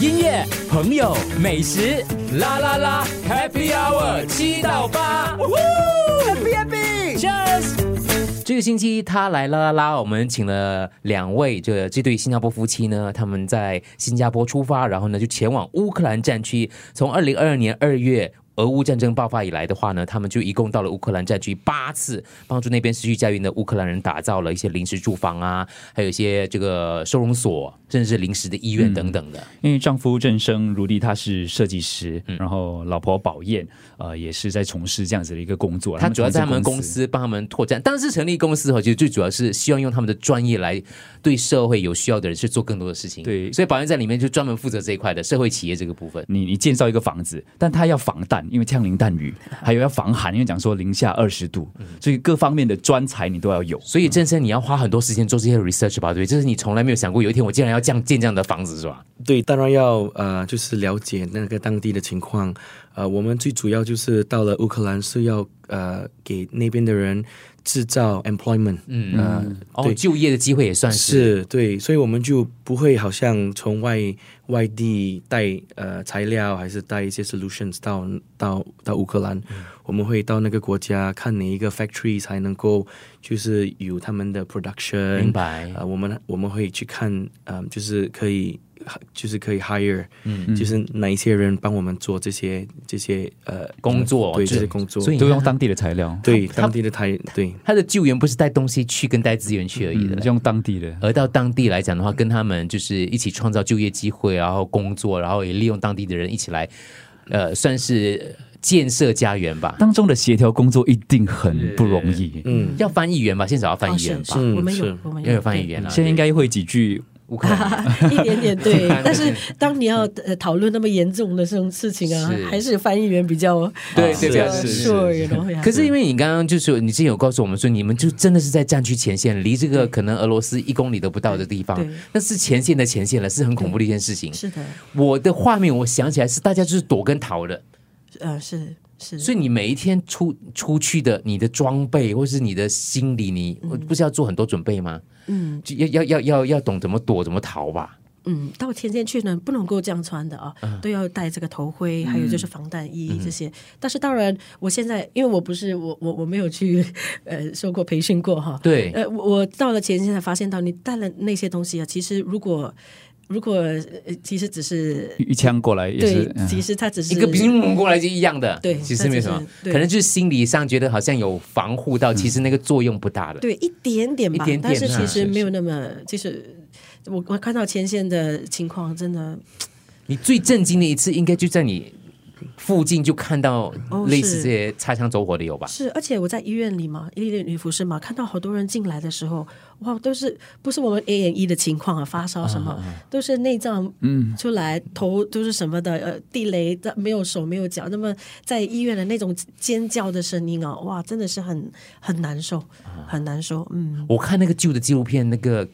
音乐、朋友、美食，啦啦啦，Happy Hour 七到八，Happy Happy，Cheers。这个星期他来啦啦啦，我们请了两位这这对新加坡夫妻呢，他们在新加坡出发，然后呢就前往乌克兰战区，从二零二二年二月。俄乌战争爆发以来的话呢，他们就一共到了乌克兰战区八次，帮助那边失去家园的乌克兰人打造了一些临时住房啊，还有一些这个收容所，甚至是临时的医院等等的。因为丈夫郑生如弟他是设计师，然后老婆宝燕呃也是在从事这样子的一个工作。他主要在他们公公司帮他们拓展，当时成立公司后，其实最主要是希望用他们的专业来对社会有需要的人去做更多的事情。对所以保安在里面就专门负责这一块的社会企业这个部分。你你建造一个房子，但它要防弹，因为枪林弹雨，还有要防寒，因为讲说零下二十度，所以各方面的专才你都要有。所以郑生，你要花很多时间做这些 research 吧，对不对？这是你从来没有想过，有一天我竟然要这样建这样的房子，是吧？对，当然要呃，就是了解那个当地的情况。呃，我们最主要就是到了乌克兰是要呃给那边的人制造 employment，嗯呃，哦，对，就业的机会也算是。是对，所以我们就不会好像从外外地带呃材料，还是带一些 solutions 到到到乌克兰，我们会到那个国家看哪一个 factory 才能够就是有他们的 production，明白呃，我们我们会去看，嗯、就是可以。就是可以 hire，嗯，就是哪一些人帮我们做这些这些呃工作对这些工作，所以都用当地的材料，对当地的台对。他的救援不是带东西去跟带资源去而已的。嗯，，用当地的。而到当地来讲的话，跟他们就是一起创造就业机会，然后工作，然后也利用当地的人一起来，呃，算是建设家园吧。当中的协调工作一定很不容易。嗯。要翻译员吧，先找到翻哦译员吧，我们有是我们要有翻译员啊。现在应该会几句乌克兰一点点 对，但是当你要呃讨论那么严重的这种事情啊是，还是翻译员比较对对比较对是可是因为你刚刚就是你之前有告诉我们说，你们就真的是在战区前线，离这个可能俄罗斯一公里都不到的地方，那是前线的前线了，是很恐怖的一件事情。是的，我的画面我想起来是大家就是躲跟逃的，呃是是，所以你每一天出出去的你的装备或是你的心理，你不是要做很多准备吗？嗯就要要要要要懂怎么躲怎么逃吧。嗯，到前线去呢，不能够这样穿的啊，嗯都要戴这个头盔，还有就是防弹衣这些。但是当然，我现在因为我不是我我我没有去 呃受过培训过哈，对呃，我我到了前线才发现到，你带了那些东西啊，其实如果如果呃其实只是一枪过来也对其实他只是一个兵猛过来就一样的，对其实没什么。可能就是心理上觉得好像有防护到，其实那个作用不大的。对一点点吧，一点点但是啊其实没有那么，就是我我看到前线的情况，真的你最震惊的一次，应该就在你附近就看到哦类似这些擦枪走火的有吧？是，而且我在医院里嘛，医院女服饰嘛，看到好多人进来的时候，哇，都是不是我们 A N E 的情况啊，发烧什么，都是内脏嗯出来，头都是什么的，呃，地雷的没有手没有脚，那么在医院的那种尖叫的声音啊，哇，真的是很很难受，很难受，嗯。我看那个旧的纪录片，那个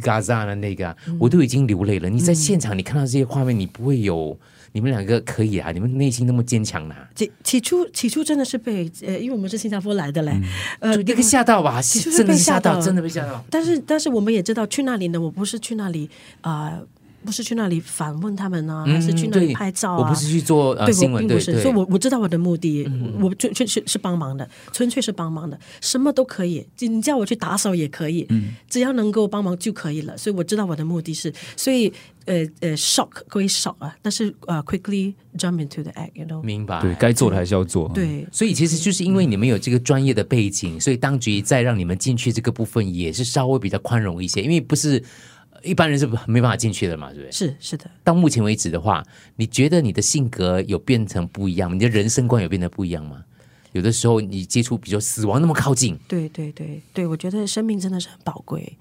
Gaza 的那个啊，我都已经流泪了。你在现场，你看到这些画面，你不会有你们两个可以啊？你们内心那么坚强呢、起起初起初真的是被呃，因为我们是新加坡来的嘞，呃就，那个吓到吧，真的吓到真的被吓到。但是但是我们也知道去那里呢，我不是去那里啊、不是去那里访问他们啊，还是去那里拍照啊？我不是去做呃对，新闻，我并不是。所以我我知道我的目的，我纯粹是是帮忙的，纯粹是帮忙的，什么都可以，你叫我去打扫也可以，只要能够帮忙就可以了。所以我知道我的目的是，所以呃呃，shock 归 shock 啊，但是呃，quickly jump into the act，you know，明白。对该做的还是要做。，对。所以其实就是因为你们有这个专业的背景，所以当局再让你们进去这个部分也是稍微比较宽容一些，因为不是呃一般人是没办法进去的嘛，对不对？是是的，到目前为止的话，你觉得你的性格有变成不一样吗？你的人生观有变得不一样吗？有的时候你接触，比如说死亡那么靠近，对对对对，我觉得生命真的是很宝贵，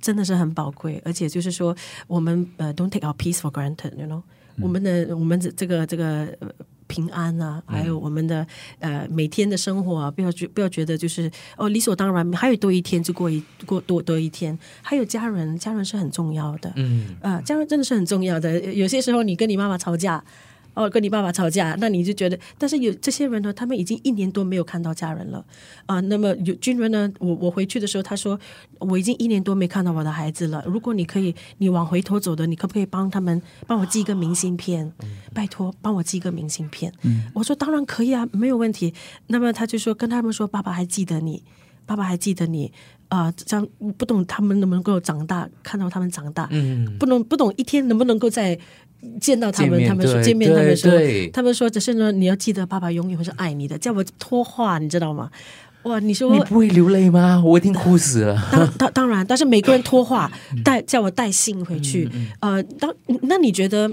真的是很宝贵，而且就是说，我们呃，don't take our peace for granted，you know，、我们的我们这这个这个。呃平安啊，还有我们的呃每天的生活啊，不要觉不要觉得就是哦理所当然，还有多一天就过一过多多一天，还有家人，家人是很重要的，嗯，呃，家人真的是很重要的。有些时候你跟你妈妈吵架，哦，跟你爸爸吵架，那你就觉得，但是有这些人呢，他们已经一年多没有看到家人了啊、那么有军人呢，我我回去的时候，他说我已经一年多没看到我的孩子了。如果你可以，你往回头走的，你可不可以帮他们帮我寄一个明信片？拜托，帮我寄一个明信片。我说当然可以啊，没有问题。那么他就说跟他们说，爸爸还记得你。爸爸还记得你啊、这样不懂他们能不能够长大，看到他们长大，嗯，不能不懂一天能不能够再见到他们，他们说见面，他们说他们说只是呢，你要记得爸爸永远会是爱你的，叫我脱话，你知道吗？哇，你说你不会流泪吗？我一定哭死了。当当当然，但是每个人脱话带叫我带信回去，呃，当那你觉得？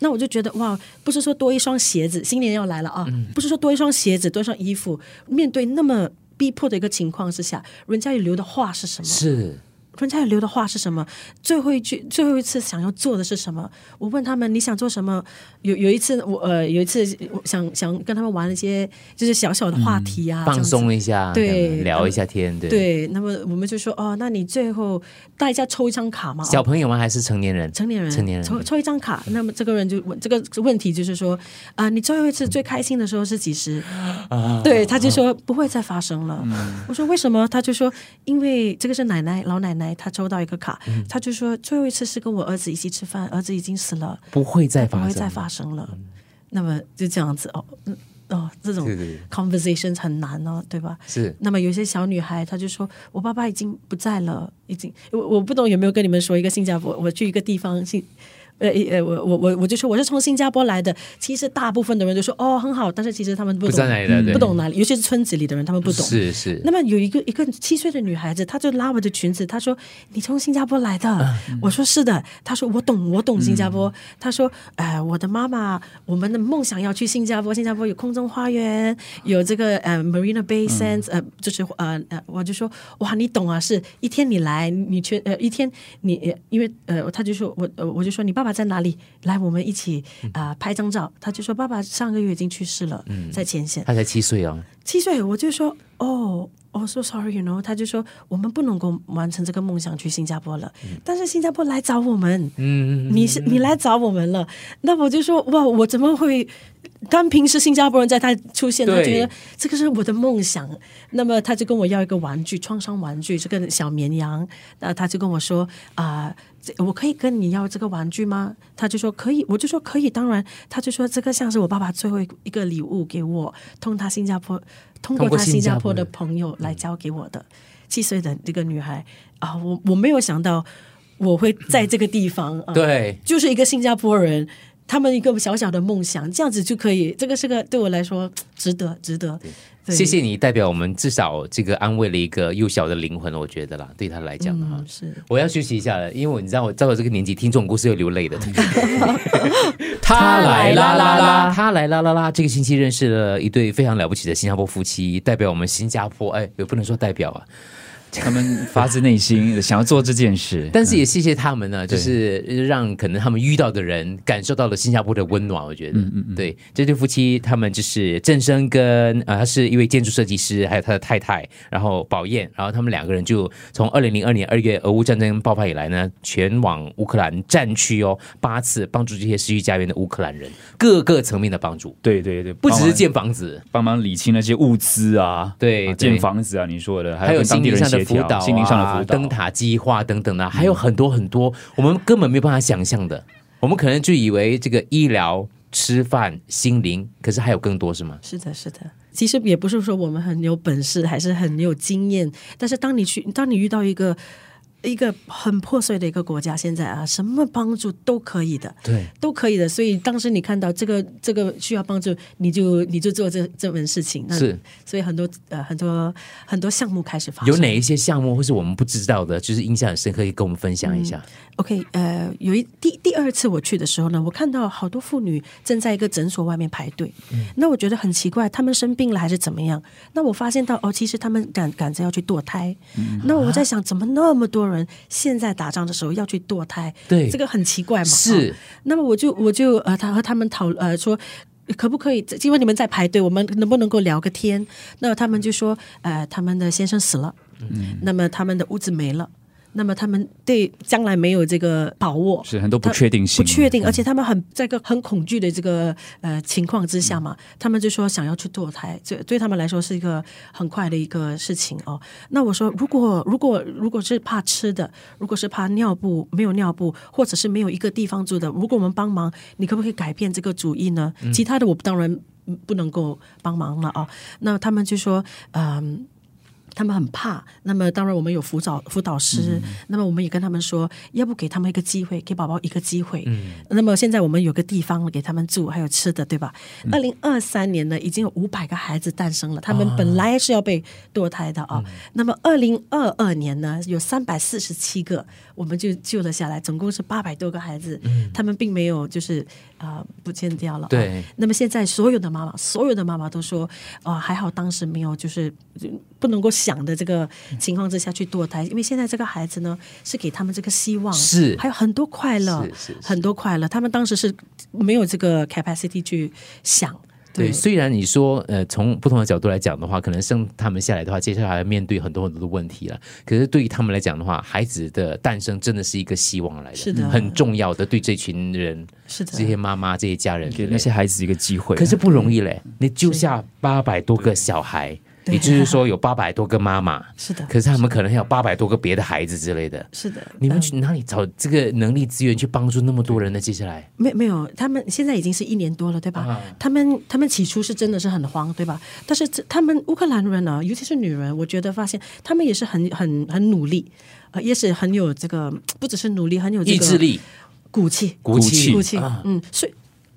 那我就觉得哇，不是说多一双鞋子，新年要来了啊，不是说多一双鞋子、多一双衣服，面对那么逼迫的一个情况之下，人家有留的话是什么？是，人家留的话是什么？最后一句，最后一次想要做的是什么？我问他们你想做什么？有有一次我呃有一次我想想跟他们玩一些就是小小的话题啊，这放松一下，对聊一下天，对。对，那么我们就说哦，那你最后大家抽一张卡嘛？哦小朋友吗？还是成年人？成年人，成年人抽抽一张卡。那么这个人就问这个问题就是说啊、你最后一次最开心的时候是几时？对，他就说不会再发生了。我说为什么？他就说因为这个是奶奶老奶奶，她抽到一个卡，他就说最后一次是跟我儿子一起吃饭，儿子已经死了，不会再发生，不会再发生了。那么就这样子哦，嗯哦，这种对对对 conversation 很难哦，对吧？是那么有些小女孩，她就说：“我爸爸已经不在了，已经我我不懂有没有跟你们说一个新加坡，我去一个地方新。”呃呃，我我我我就说我是从新加坡来的。其实大部分的人都说哦很好，但是其实他们不懂不知道哪里的对不懂哪里，尤其是村子里的人，他们不懂。是是那么有一个一个七岁的女孩子，她就拉我的裙子，她说：“你从新加坡来的？”嗯我说：“是的。”她说：“我懂，我懂新加坡。她说：“哎、我的妈妈，我们的梦想要去新加坡，新加坡有空中花园，有这个呃 Marina Bay Sands，、呃，就是呃呃，我就说哇，你懂啊，是一天你来，你去呃一天你呃因为呃，她就说我呃我就说你爸爸在哪里？来，我们一起啊、拍张照。他就说爸爸上个月已经去世了，嗯在前线。他才七岁哦，七岁，我就说哦，哦，so sorry，you know，他就说我们不能够完成这个梦想去新加坡了，但是新加坡来找我们，嗯，你是你来找我们了，那我就说哇，我怎么会？当平时新加坡人在他出现，他觉得这个是我的梦想，那么他就跟我要一个玩具，创伤玩具，这个小绵羊，那他就跟我说啊。这我可以跟你要这个玩具吗？他就说可以，我就说可以，当然，他就说这个像是我爸爸最后一个礼物给我，通他新加坡，通过他新加坡的朋友来交给我的。七岁的这个女孩啊，我我没有想到我会在这个地方啊，对，就是一个新加坡人，他们一个小小的梦想，这样子就可以，这个是个对我来说值得，值得。对谢谢你代表我们至少这个安慰了一个幼小的灵魂，我觉得啦，对他来讲的话。嗯，是我要休息一下了，因为你知道，我到了这个年纪，听这种故事会流泪的。他来啦啦啦他来啦啦啦！这个星期认识了一对非常了不起的新加坡夫妻，代表我们新加坡，哎，也不能说代表啊，他们发自内心想要做这件事，但是也谢谢他们呢，就是让可能他们遇到的人感受到了新加坡的温暖。我觉得，对这对夫妻，他们就是郑生跟呃，他是一位建筑设计师，还有他的太太，然后宝燕，然后他们两个人就从二零零二年二月俄乌战争爆发以来呢，前往乌克兰战区哦八次，帮助这些失去家园的乌克兰人，各个层面的帮助，对对对，不只是建房子，帮忙理清那些物资啊，啊对。对建房子啊，你说的，还有心灵上的人协调，辅导、啊、心灵上的辅导，灯塔计划等等的、还有很多很多我们根本没有办法想象的。我们可能就以为这个医疗、吃饭、心灵，可是还有更多是吗？是的，是的。其实也不是说我们很有本事，还是很有经验，但是当你去，当你遇到一个一个很破碎的一个国家，现在啊，什么帮助都可以的。对，都可以的，所以当时你看到这个这个需要帮助，你就你就做这这门事情。那是，所以很多呃很多很多项目开始发生。有哪一些项目或是我们不知道的，就是印象很深刻，可以跟我们分享一下？OK，呃，有一第第二次我去的时候呢，我看到好多妇女正在一个诊所外面排队。嗯那我觉得很奇怪，她们生病了还是怎么样？那我发现到哦，其实她们赶赶着要去堕胎。嗯那我在想，怎么那么多人现在打仗的时候要去堕胎？对这个很奇怪嘛。是哦那么我就我就呃，他和他们讨呃说。可不可以？因为你们在排队，我们能不能够聊个天？那他们就说，呃，他们的先生死了，嗯那么他们的屋子没了，那么他们对将来没有这个把握，是很多不确定性，不确定，而且他们很在一个很恐惧的这个呃情况之下嘛，他们就说想要去堕胎，这对他们来说是一个很快的一个事情哦。那我说，如果如果如果是怕吃的，如果是怕尿布没有尿布，或者是没有一个地方住的，如果我们帮忙，你可不可以改变这个主意呢？其他的我当然不能够帮忙了哦。那他们就说，嗯。他们很怕，那么当然我们有辅导辅导师，那么我们也跟他们说，要不给他们一个机会，给宝宝一个机会。那么现在我们有个地方给他们住，还有吃的，对吧？二零二三年呢，已经有五百个孩子诞生了，他们本来是要被堕胎的啊。那么二零二二年呢，有三百四十七个，我们就救了下来，总共是八百多个孩子，他们并没有就是啊不见掉了。对。那么现在所有的妈妈，所有的妈妈都说，啊还好当时没有就是不能够。想的这个情况之下去堕胎，因为现在这个孩子呢是给他们这个希望，是还有很多快乐，是是很多快乐。他们当时是没有这个 capacity 去想。对，虽然你说呃，从不同的角度来讲的话，可能生他们下来的话，接下来要面对很多很多的问题了。可是对于他们来讲的话，孩子的诞生真的是一个希望来的，是的，很重要的。对这群人，是的，这些妈妈、这些家人，给那些孩子一个机会。可是不容易嘞，你救下八百多个小孩。也就是说，有八百多个妈妈，是的，可是他们可能还有八百多个别的孩子之类的，是的。你们去哪里找这个能力资源去帮助那么多人呢？接下来，没没有，他们现在已经是一年多了，对吧？他们他们起初是真的是很慌，对吧？但是他们乌克兰人呢，尤其是女人，我觉得发现他们也是很很很努力，呃，也是很有这个，不只是努力，很有意志力、骨气、骨气、骨气，嗯，所以。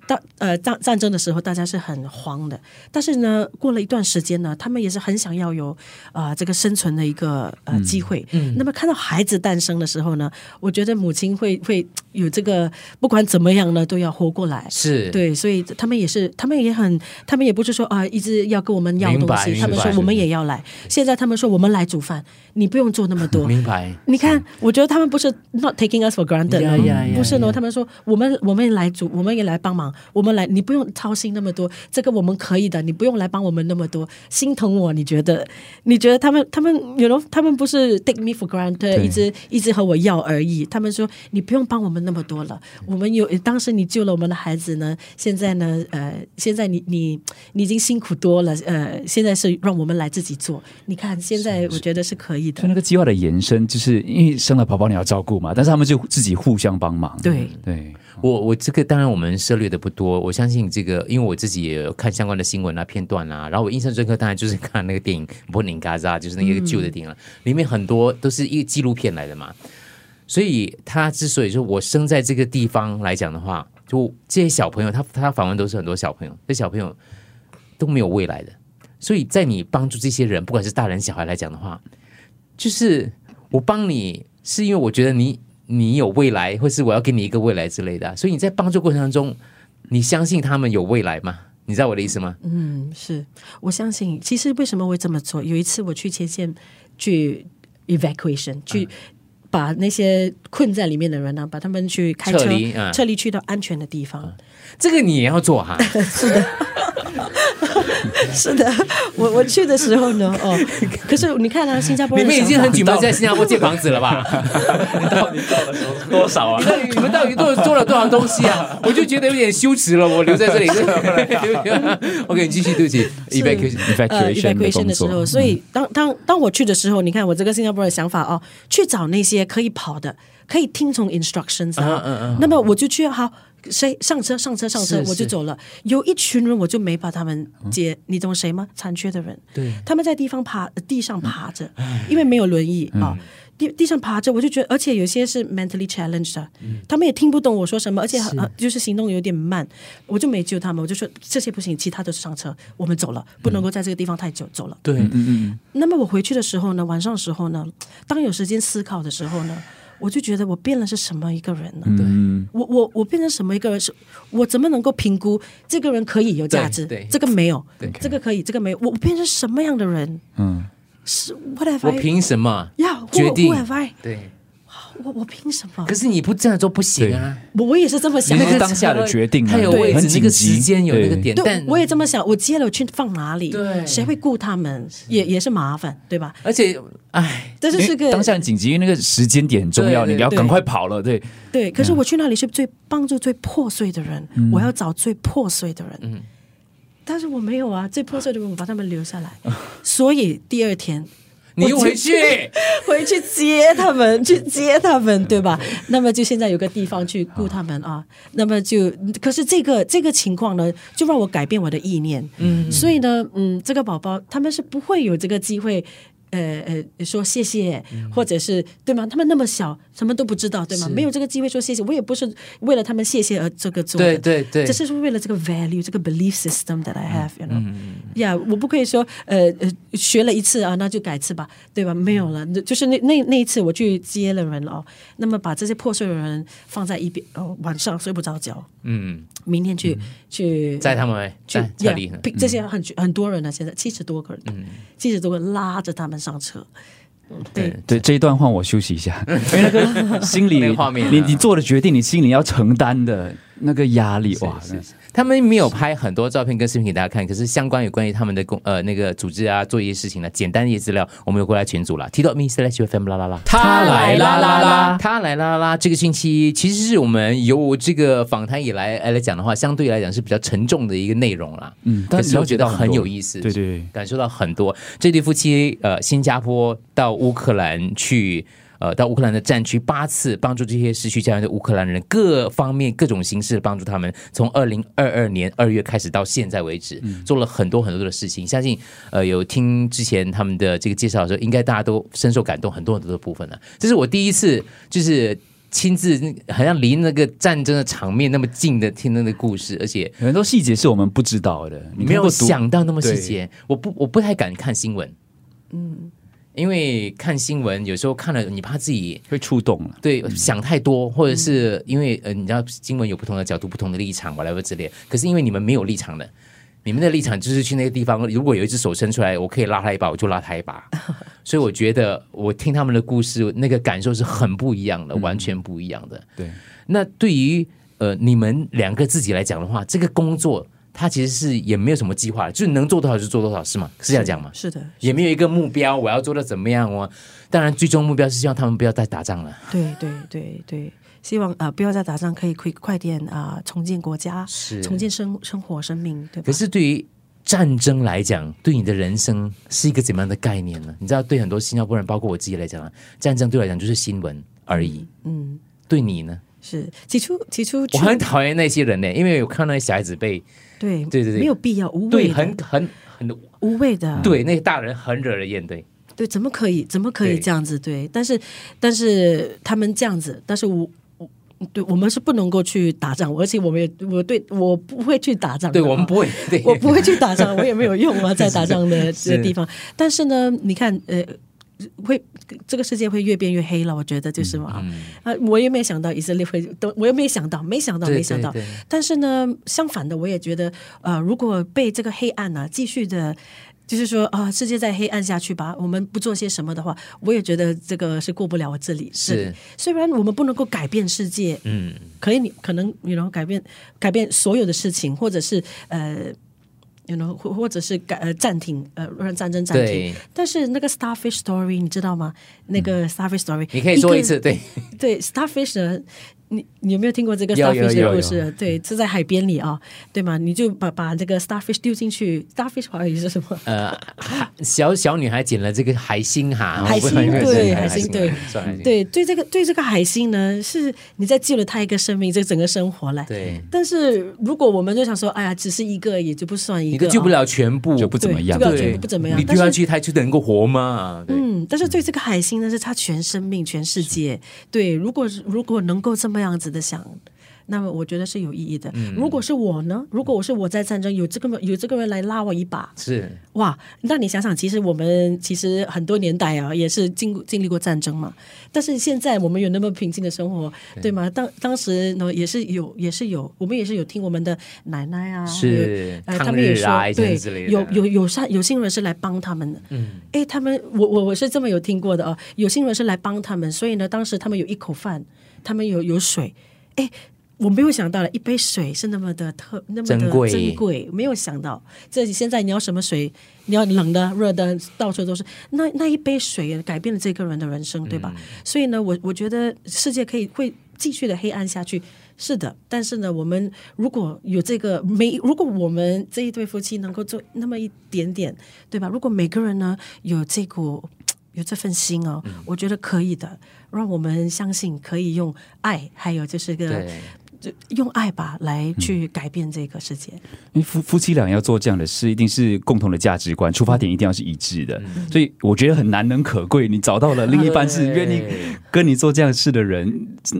当呃战战争的时候，大家是很慌的。但是呢，过了一段时间呢，他们也是很想要有啊这个生存的一个呃机会。嗯。那么看到孩子诞生的时候呢，我觉得母亲会会有这个不管怎么样呢，都要活过来。是。对，所以他们也是，他们也很，他们也不是说啊一直要跟我们要东西，他们说我们也要来。现在他们说我们来煮饭，你不用做那么多。明白。你看，我觉得他们不是 not taking us for granted，不是呢。他们说我们我们来煮，我们也来帮忙。我们来，你不用操心那么多，这个我们可以的，你不用来帮我们那么多，心疼我，你觉得？你觉得他们他们有了，他们不是 take me for granted，一直一直和我要而已。他们说你不用帮我们那么多了，我们有当时你救了我们的孩子呢，现在呢，呃，现在你你你已经辛苦多了，呃，现在是让我们来自己做。你看现在我觉得是可以的。就那个计划的延伸，就是因为生了宝宝你要照顾嘛，但是他们就自己互相帮忙。对对。我我这个当然我们涉猎的不多，我相信这个，因为我自己也有看相关的新闻啊片段啊，然后我印象深刻，当然就是看那个电影《波宁嘎扎》，就是那个旧的电影了，里面很多都是一个纪录片来的嘛。所以他之所以说我生在这个地方来讲的话，就这些小朋友，他他访问都是很多小朋友，这小朋友都没有未来的，所以在你帮助这些人，不管是大人小孩来讲的话，就是我帮你是因为我觉得你。你有未来，或是我要给你一个未来之类的，所以你在帮助过程当中，你相信他们有未来吗？你知道我的意思吗？嗯，是我相信。其实为什么会这么做？有一次我去前线去 evacuation，去把那些困在里面的人呢，把他们去开车撤离去到安全的地方。这个你也要做哈？是的。是的，我我去的时候呢，哦，可是你看啊，新加坡你们已经很久没有在新加坡建房子了吧？你到底做了多少啊？你们到底做做了多少东西啊？我就觉得有点羞耻了，我留在这里。OK，你继续，对不起。，evacuation evacuation 的时候，所以当当当我去的时候，你看我这个新加坡的想法哦，去找那些可以跑的，可以听从 instructions 啊，那么我就去好。谁上车上车上车，我就走了。有一群人，我就没把他们接。你懂谁吗？残缺的人，对，他们在地方爬地上爬着，因为没有轮椅啊，地地上爬着，我就觉得，而且有些是 mentally challenged，他们也听不懂我说什么，而且就是行动有点慢，我就没救他们，我就说这些不行，其他都是上车，我们走了，不能够在这个地方太久，走了。对，嗯嗯。那么我回去的时候呢，晚上的时候呢，当有时间思考的时候呢。我就觉得我变了是什么一个人呢？对，我我我变成什么一个人？是我怎么能够评估这个人可以有价值？对，这个没有，这个可以，这个没有。我变成什么样的人？嗯，是 whatever。我凭什么要决定？对，我我凭什么可？是你不这样做不行啊。我我也是这么想的。那个当下的决定啊他有位置，很那个紧急时间有那个点，对但，我也这么想。我接了我去放哪里？对谁会顾他们？也也是麻烦，对吧？而且，哎，因为这就是个当下很紧急，因为那个时间点很重要，你要赶快跑了。对，对。可是我去那里是最帮助最破碎的人，我要找最破碎的人。嗯但是我没有啊，最破碎的人我把他们留下来，所以第二天你回去，回去接他们，去接他们，对吧？那么就现在有个地方去顾他们啊。那么就，可是这个这个情况呢，就让我改变我的意念。嗯，所以呢，嗯，这个宝宝他们是不会有这个机会。呃呃，说谢谢，或者是对吗？他们那么小，什么都不知道，对吗？没有这个机会说谢谢。我也不是为了他们谢谢而这个做的，对对对只是为了这个 value，这个 belief system that I have，you know。呀，我不可以说呃呃学了一次啊，那就改次吧，对吧？没有了，就是那那那一次我去接了人哦，那么把这些破碎的人放在一边哦，晚上睡不着觉，嗯，明天去、去载他们去里这些很很多人呢，现在七十多个人，七十多个人拉着他们上车，嗯对。对，这一段换我休息一下，因为那个心里那个画面啊。你你做的决定，你心里要承担的那个压力，哇，是是他们没有拍很多照片跟视频给大家看，可是相关有关于他们的工呃那个组织啊做一些事情的，简单的一些资料，我们有过来群组了。Dot me slash FM 啦啦啦，他来啦啦啦他来啦啦啦。这个星期其实是我们由这个访谈以来来讲的话，相对来讲是比较沉重的一个内容啦。嗯，但是我觉得很有意思，对对对，感受到很多。这对夫妻呃，新加坡到乌克兰去。呃，到乌克兰的战区八次，帮助这些失去家园的乌克兰人，各方面各种形式地帮助他们。从二零二二年二月开始到现在为止，做了很多很多的事情。相信呃，有听之前他们的这个介绍的时候，应该大家都深受感动，很多很多的部分了。这是我第一次就是亲自，好像离那个战争的场面那么近的听那个故事，而且很多细节是我们不知道的，你没有想到那么细节，我不我不太敢看新闻，嗯，因为看新闻有时候看了你怕自己会触动了。对想太多，或者是因为呃你知道新闻有不同的角度、不同的立场，whatever 之类，可是因为你们没有立场的。你们的立场就是去那个地方，如果有一只手伸出来，我可以拉他一把，我就拉他一把。所以我觉得我听他们的故事，那个感受是很不一样的，完全不一样的。对，那对于呃你们两个自己来讲的话，这个工作它其实是也没有什么计划，就是能做多少就做多少，是吗？是这样讲吗？是的，也没有一个目标，我要做的怎么样哦？当然，最终目标是希望他们不要再打仗了。对对对对，希望啊、呃不要再打仗，可以快快点啊、重建国家，是重建生生活生命，对吧？可是对于战争来讲，对你的人生是一个怎么样的概念呢？你知道，对很多新加坡人，包括我自己来讲啊，战争对我来讲就是新闻而已。嗯，对你呢？是起初起初我很讨厌那些人呢，因为我看到小孩子被对对对对没有必要无谓对很很很无谓的对那些大人很惹人厌，对。对，怎么可以怎么可以这样子？对，但是但是他们这样子，但是我。我对我们是不能够去打仗，而且我们也我对我不会去打仗对我们不会，对，我不会去打仗，我也没有用啊，在打仗的是这个地方。但是呢，你看，呃，会这个世界会越变越黑了，我觉得就是嘛。啊，我也没想到以色列会，都我也没想到，没想到，没想到。但是呢，相反的，我也觉得，呃，如果被这个黑暗呢、继续的。就是说啊，世界在黑暗下去吧，我们不做些什么的话，我也觉得这个是过不了我这里。是虽然我们不能够改变世界，嗯，可以你可能你能改变改变所有的事情，或者是呃。You know，或或者是改呃暂停呃让战争暂停，但是那个 Starfish Story 你知道吗？那个 Starfish Story，、嗯你可以说一次，对，对 Starfish 呢，你你有没有听过这个 Starfish 的故事？对，是在海边里啊，对吗？你就把把这个 Starfish 丢进去，Starfish 华语是什么？呃，海小小女孩捡了这个海星哈，海星对海海星对海星对对，这个对这个海星呢，是你在救了他一个生命，这整个生活嘞。对，但是如果我们就想说，哎呀，只是一个也就不算一个，救不啊。了全部，就不怎么样救不了，全部不怎么样你但是丢下去它就能够活嘛？对，嗯，但是对这个海星呢，是他全生命、全世界。对，如果如果能够这么样子的想，那么我觉得是有意义的。如果是我呢？如果我是我在战争，有这个有这个人来拉我一把，是哇！那你想想，其实我们其实很多年代啊，也是经经历过战争嘛。但是现在我们有那么平静的生活，对吗？当当时呢，也是有，也是有，我们也是有听我们的奶奶啊，是呃，他们也说对有有有善有心人是来帮他们的。嗯，哎，他们我我我是这么有听过的啊，有心人是来帮他们，所以呢，当时他们有一口饭，他们有有水，哎。我没有想到了，一杯水是那么的特，那么的珍贵珍贵，没有想到。这现在你要什么水？你要冷的、热的，到处都是。那那一杯水改变了这个人的人生，对吧？所以呢，我我觉得世界可以会继续的黑暗下去，是的。但是呢，我们如果有这个每，如果我们这一对夫妻能够做那么一点点，对吧？如果每个人呢有这股有这份心哦，我觉得可以的，让我们相信可以用爱，还有就是个用爱吧来去改变这个世界。因为夫夫妻俩要做这样的事，一定是共同的价值观，出发点一定要是一致的。所以我觉得很难能可贵，你找到了另一半是愿意跟你做这样的事的人。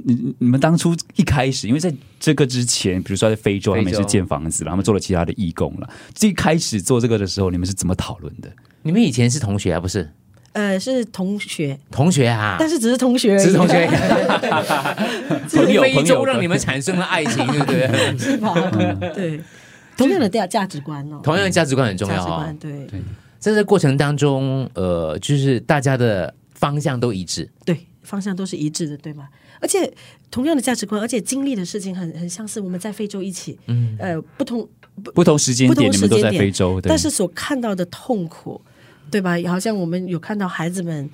你你们当初一开始，因为在这个之前，比如说在非洲，他们也是建房子了，他们做了其他的义工了。最开始做这个的时候，你们是怎么讨论的？你们以前是同学啊，不是呃，是同学，同学啊？但是只是同学而已，只是同学，朋友非洲让你们产生了爱情，对不对？是吧？对，同样的价价值观哦，同样的价值观很重要啊价值观，。对在这过程当中，呃，就是大家的方向都一致，对，方向都是一致的，对吗？而且同样的价值观，而且经历的事情很很相似。我们在非洲一起，嗯，呃，不同不同时间不同点，你们都在时间点非洲，但是所看到的痛苦，对吧？好像我们有看到孩子们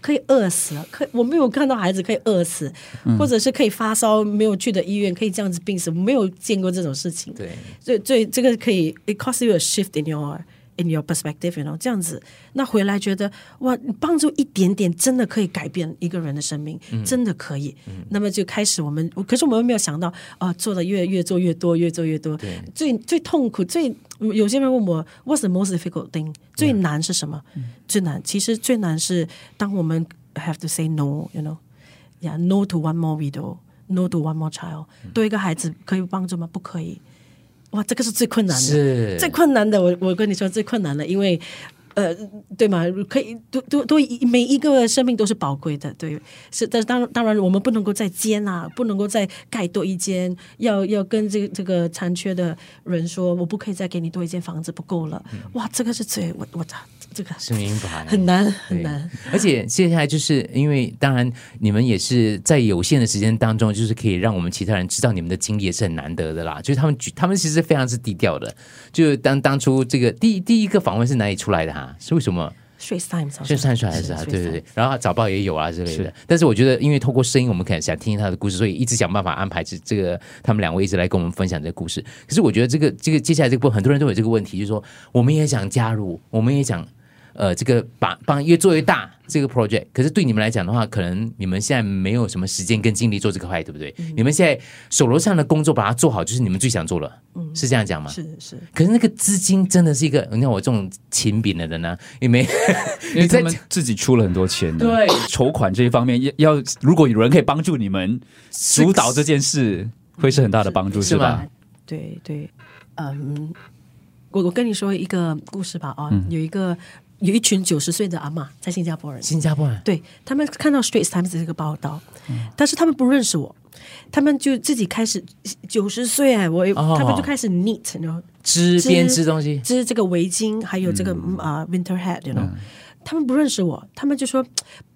可以饿死了，可我没有看到孩子可以饿死，或者是可以发烧没有去的医院可以这样子病死，我没有见过这种事情。对，所以，所以这个可以，it costs you a shift in your in your perspective，you know，这样子，那回来觉得哇，帮助一点点，真的可以改变一个人的生命，真的可以。那么就开始我们，可是我们没有想到啊，做的越越做越多，越做越多。最最痛苦，最有些人问我，What's the most difficult thing？最难是什么？最难，其实最难是当我们 have to say no，you know，yeah，no to one more widow，no to one more child，多一个孩子可以帮助吗？不可以。哇，这个是最困难的，是最困难的。我我跟你说最困难的，因为呃，对吗？可以都都都每一个生命都是宝贵的，对，是。但是当当然，我们不能够再建啊，不能够再盖多一间，要要跟这个这个残缺的人说，我不可以再给你多一间房子，不够了。哇，这个是最我我这个是明白，很难很难。而且接下来就是因为，当然你们也是在有限的时间当中，就是可以让我们其他人知道你们的经历也是很难得的啦。就是他们举他们其实非常是低调的。就当当初这个第第一个访问是哪里出来的哈？是为什么？Straits Times 好像是算出来的是啊对对对然后早报也有啊之类的是。但是我觉得，因为透过声音，我们可能想听他的故事，所以一直想办法安排这这个他们两位一直来跟我们分享这个故事。可是我觉得这个这个接下来这个部分，很多人都有这个问题，就是说我们也想加入，我们也想呃这个把帮越做越大这个 project。可是对你们来讲的话，可能你们现在没有什么时间跟精力做这个块，对不对？你们现在手头上的工作把它做好，就是你们最想做了，是这样讲吗？是是。可是那个资金真的是一个，你看我这种勤饼的人呢，也没 因为他们自己出了很多钱的，对筹款这一方面要要，如果有人可以帮助你们主导这件事，会是很大的帮助，是是吧？对对，嗯，我我跟你说一个故事吧，哦，嗯有一个有一群九十岁的阿妈在新加坡人，新加坡人？对他们看到 Straits Times 这个报道，嗯但是他们不认识我，他们就自己开始九十岁哎，我、哦。他们就开始 knit，然后织织编织东西，织这个围巾，还有这个嗯。啊、winter hat，you know，、他们不认识我，他们就说，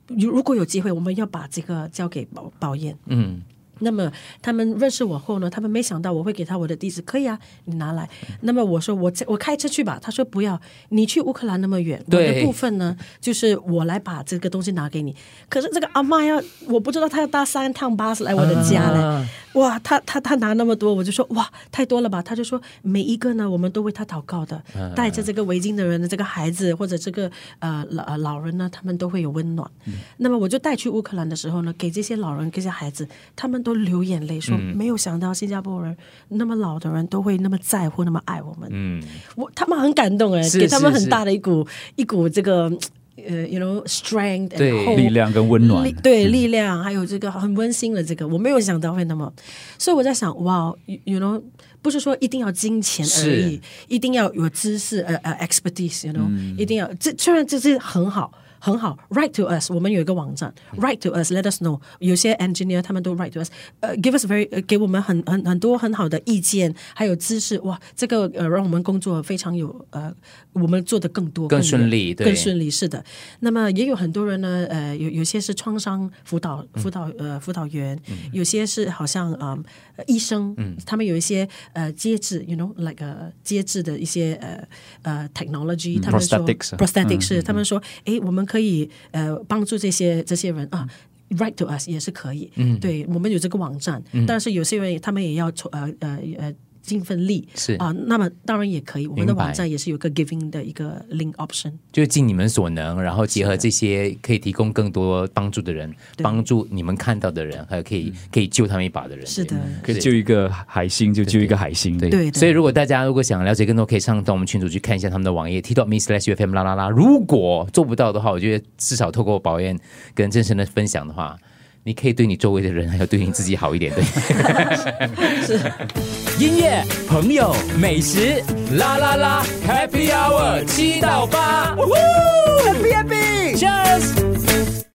如如果有机会，我们要把这个交给宝宝燕。嗯，那么他们认识我后呢，他们没想到我会给他我的地址，可以啊，你拿来。那么我说我我开车去吧，他说不要，你去乌克兰那么远，我的部分呢，就是我来把这个东西拿给你。可是这个阿妈要，我不知道她要搭三趟巴士来我的家嘞，啊哇，他他他拿那么多，我就说哇，太多了吧？他就说每一个呢，我们都为他祷告的，带着这个围巾的人的这个孩子或者这个呃老呃老人呢，他们都会有温暖。那么我就带去乌克兰的时候呢，给这些老人、给这些孩子，他们都流眼泪，说、没有想到新加坡人那么老的人都会那么在乎、那么爱我们。嗯，我他们很感动哎，给他们很大的一股一股这个呃，you know strength，and 对力量跟温暖。力，对力量，还有这个很温馨的这个，我没有想到会那么，所以我在想，哇，you you know，不是说一定要金钱而已，一定要有知识，呃呃，expertise，you know，、一定要这虽然这是很好。很好，write to us，我们有一个网站，write to us，let us know。有些 engineer 他们都 write to us，呃、，give us very，、呃、给我们很很很多很好的意见，还有知识，哇，这个呃让我们工作非常有呃，我们做的更多更有顺利对。更顺利是的。那么也有很多人呢，呃，有有些是创伤辅导辅导呃辅导员，有些是好像啊、呃医生，他们有一些呃接治，you know，like 呃接治的一些呃呃 technology，、他们说 prosthetics 是、他们说，诶，我们可以呃帮助这些这些人啊。Write to us 也是可以，嗯，对我们有这个网站，但是有些人他们也要从呃呃呃尽份力，是。啊、那么当然也可以，我们的网站也是有个 giving 的一个 link option，就尽你们所能，然后结合这些可以提供更多帮助的人，对。帮助你们看到的人，还有可以可以救他们一把的人。是的，可以救一个海星就救一个海星，对。所以如果大家如果想了解更多，可以上到我们群组去看一下他们的网页 t dot me slash fm 啦啦啦。如果做不到的话，我觉得至少透过宝燕跟真神的分享的话，你可以对你周围的人还有对你自己好一点，对。音乐、朋友、美食，啦啦啦，Happy Hour 七到八，Happy Happy，Cheers。